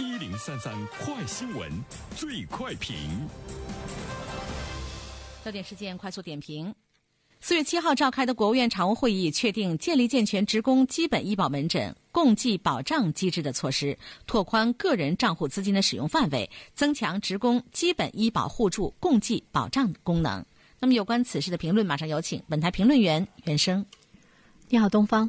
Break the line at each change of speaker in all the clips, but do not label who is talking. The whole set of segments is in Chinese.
一零三三快新闻，最快评。
焦点事件快速点评：四月七号召开的国务院常务会议确定建立健全职工基本医保门诊共计保障机制的措施，拓宽个人账户资金的使用范围，增强职工基本医保互助共计保障功能。那么，有关此事的评论，马上有请本台评论员袁生。
你好，东方。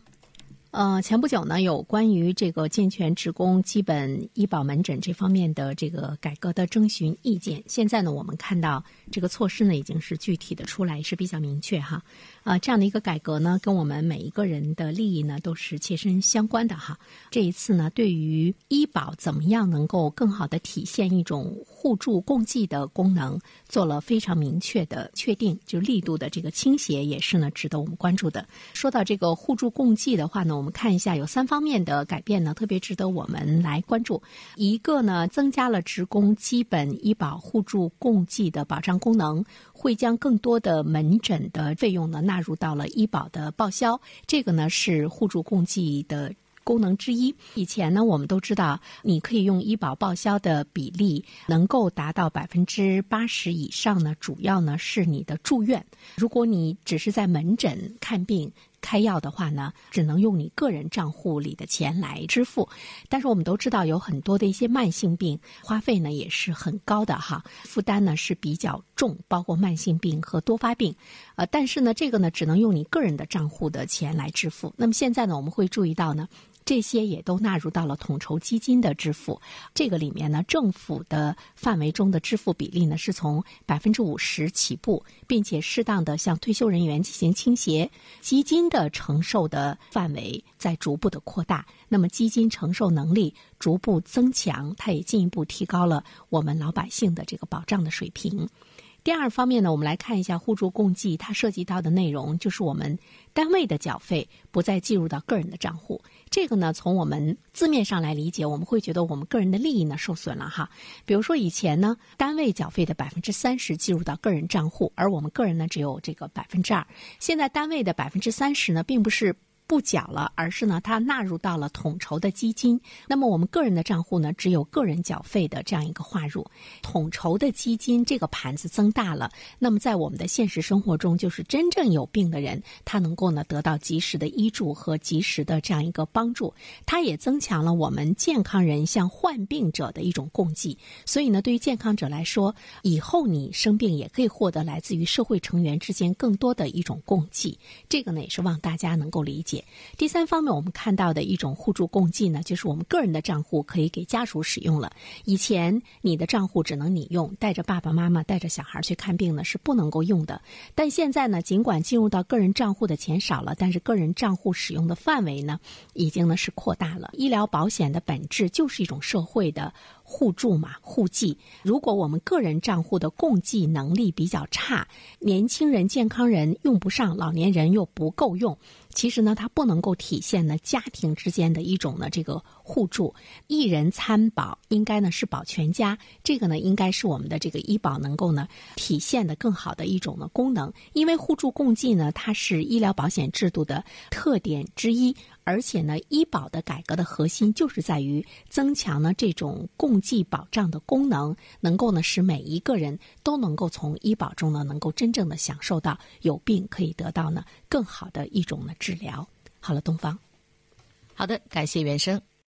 呃，前不久呢，有关于这个健全职工基本医保门诊这方面的这个改革的征询意见。现在呢，我们看到这个措施呢，已经是具体的出来，是比较明确哈。啊，这样的一个改革呢，跟我们每一个人的利益呢，都是切身相关的哈。这一次呢，对于医保怎么样能够更好的体现一种互助共济的功能，做了非常明确的确定，就力度的这个倾斜也是呢，值得我们关注的。说到这个互助共济的话呢，我们看一下有三方面的改变呢，特别值得我们来关注。一个呢，增加了职工基本医保互助共济的保障功能。会将更多的门诊的费用呢纳入到了医保的报销，这个呢是互助共济的功能之一。以前呢，我们都知道，你可以用医保报销的比例能够达到百分之八十以上呢，主要呢是你的住院。如果你只是在门诊看病。开药的话呢，只能用你个人账户里的钱来支付。但是我们都知道，有很多的一些慢性病，花费呢也是很高的哈，负担呢是比较重，包括慢性病和多发病。呃，但是呢，这个呢只能用你个人的账户的钱来支付。那么现在呢，我们会注意到呢。这些也都纳入到了统筹基金的支付，这个里面呢，政府的范围中的支付比例呢，是从百分之五十起步，并且适当的向退休人员进行倾斜，基金的承受的范围在逐步的扩大，那么基金承受能力逐步增强，它也进一步提高了我们老百姓的这个保障的水平。第二方面呢，我们来看一下互助共济，它涉及到的内容就是我们单位的缴费不再计入到个人的账户。这个呢，从我们字面上来理解，我们会觉得我们个人的利益呢受损了哈。比如说以前呢，单位缴费的百分之三十计入到个人账户，而我们个人呢只有这个百分之二。现在单位的百分之三十呢，并不是。不缴了，而是呢，它纳入到了统筹的基金。那么我们个人的账户呢，只有个人缴费的这样一个划入，统筹的基金这个盘子增大了。那么在我们的现实生活中，就是真正有病的人，他能够呢得到及时的医助和及时的这样一个帮助。它也增强了我们健康人向患病者的一种共济。所以呢，对于健康者来说，以后你生病也可以获得来自于社会成员之间更多的一种共济。这个呢，也是望大家能够理解第三方面，我们看到的一种互助共济呢，就是我们个人的账户可以给家属使用了。以前你的账户只能你用，带着爸爸妈妈、带着小孩去看病呢是不能够用的。但现在呢，尽管进入到个人账户的钱少了，但是个人账户使用的范围呢，已经呢是扩大了。医疗保险的本质就是一种社会的。互助嘛，互济。如果我们个人账户的共济能力比较差，年轻人、健康人用不上，老年人又不够用，其实呢，它不能够体现呢家庭之间的一种呢这个互助。一人参保，应该呢是保全家。这个呢，应该是我们的这个医保能够呢体现的更好的一种呢功能。因为互助共济呢，它是医疗保险制度的特点之一。而且呢，医保的改革的核心就是在于增强呢这种共济保障的功能，能够呢使每一个人都能够从医保中呢能够真正的享受到有病可以得到呢更好的一种呢治疗。好了，东方，
好的，感谢袁生。